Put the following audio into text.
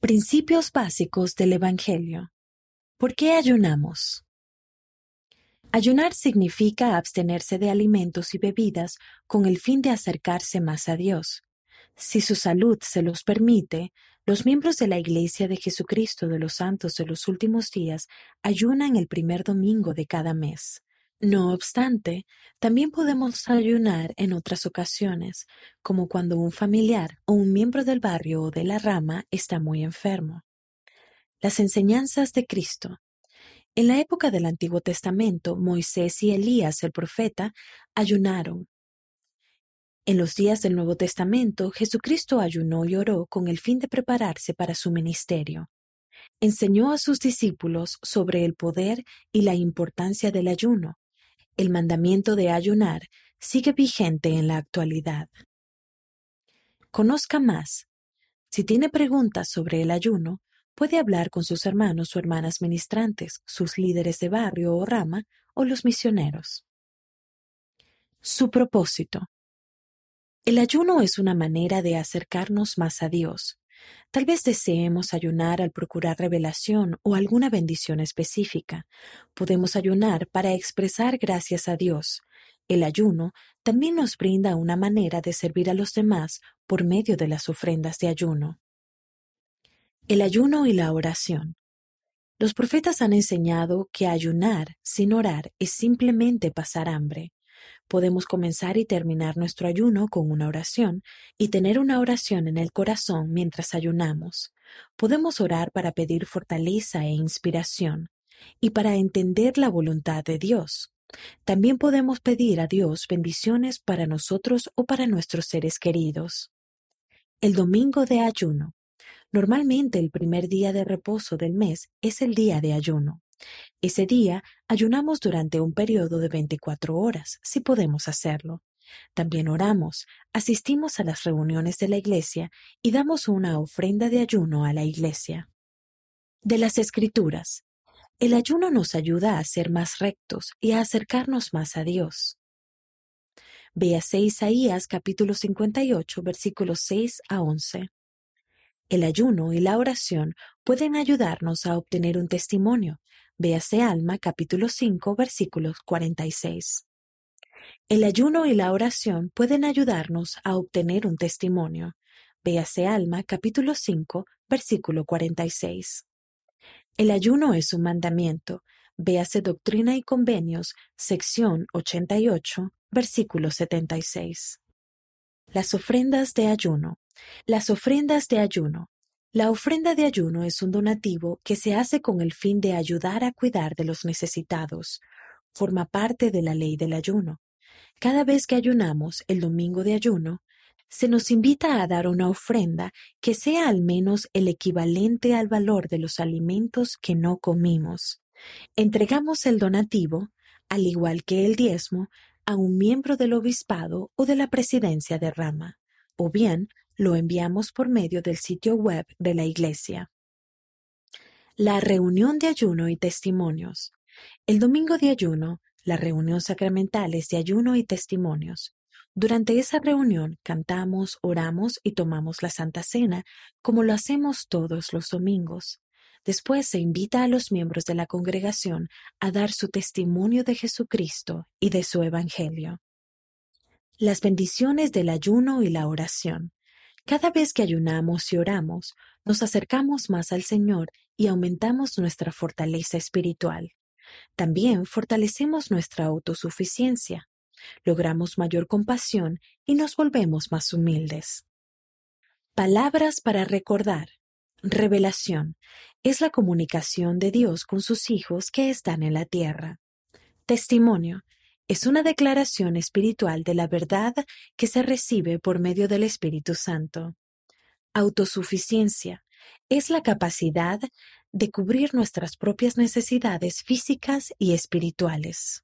Principios básicos del Evangelio. ¿Por qué ayunamos? Ayunar significa abstenerse de alimentos y bebidas con el fin de acercarse más a Dios. Si su salud se los permite, los miembros de la Iglesia de Jesucristo de los Santos de los Últimos Días ayunan el primer domingo de cada mes. No obstante, también podemos ayunar en otras ocasiones, como cuando un familiar o un miembro del barrio o de la rama está muy enfermo. Las enseñanzas de Cristo. En la época del Antiguo Testamento, Moisés y Elías el profeta ayunaron. En los días del Nuevo Testamento, Jesucristo ayunó y oró con el fin de prepararse para su ministerio enseñó a sus discípulos sobre el poder y la importancia del ayuno, el mandamiento de ayunar sigue vigente en la actualidad. Conozca más. Si tiene preguntas sobre el ayuno, puede hablar con sus hermanos o hermanas ministrantes, sus líderes de barrio o rama o los misioneros. Su propósito. El ayuno es una manera de acercarnos más a Dios, Tal vez deseemos ayunar al procurar revelación o alguna bendición específica. Podemos ayunar para expresar gracias a Dios. El ayuno también nos brinda una manera de servir a los demás por medio de las ofrendas de ayuno. El ayuno y la oración. Los profetas han enseñado que ayunar sin orar es simplemente pasar hambre. Podemos comenzar y terminar nuestro ayuno con una oración y tener una oración en el corazón mientras ayunamos. Podemos orar para pedir fortaleza e inspiración y para entender la voluntad de Dios. También podemos pedir a Dios bendiciones para nosotros o para nuestros seres queridos. El domingo de ayuno. Normalmente el primer día de reposo del mes es el día de ayuno. Ese día ayunamos durante un periodo de 24 horas, si podemos hacerlo. También oramos, asistimos a las reuniones de la iglesia y damos una ofrenda de ayuno a la iglesia. De las Escrituras. El ayuno nos ayuda a ser más rectos y a acercarnos más a Dios. Véase Isaías capítulo 58 versículos 6 a 11. El ayuno y la oración pueden ayudarnos a obtener un testimonio, Véase Alma capítulo 5 versículos 46. El ayuno y la oración pueden ayudarnos a obtener un testimonio. Véase Alma capítulo 5 versículo 46. El ayuno es un mandamiento. Véase Doctrina y Convenios, sección 88, versículo 76. Las ofrendas de ayuno. Las ofrendas de ayuno la ofrenda de ayuno es un donativo que se hace con el fin de ayudar a cuidar de los necesitados. Forma parte de la ley del ayuno. Cada vez que ayunamos el domingo de ayuno, se nos invita a dar una ofrenda que sea al menos el equivalente al valor de los alimentos que no comimos. Entregamos el donativo, al igual que el diezmo, a un miembro del obispado o de la presidencia de rama, o bien lo enviamos por medio del sitio web de la Iglesia. La reunión de ayuno y testimonios. El domingo de ayuno, la reunión sacramental es de ayuno y testimonios. Durante esa reunión cantamos, oramos y tomamos la Santa Cena, como lo hacemos todos los domingos. Después se invita a los miembros de la congregación a dar su testimonio de Jesucristo y de su Evangelio. Las bendiciones del ayuno y la oración. Cada vez que ayunamos y oramos, nos acercamos más al Señor y aumentamos nuestra fortaleza espiritual. También fortalecemos nuestra autosuficiencia, logramos mayor compasión y nos volvemos más humildes. Palabras para recordar. Revelación es la comunicación de Dios con sus hijos que están en la tierra. Testimonio es una declaración espiritual de la verdad que se recibe por medio del Espíritu Santo. Autosuficiencia es la capacidad de cubrir nuestras propias necesidades físicas y espirituales.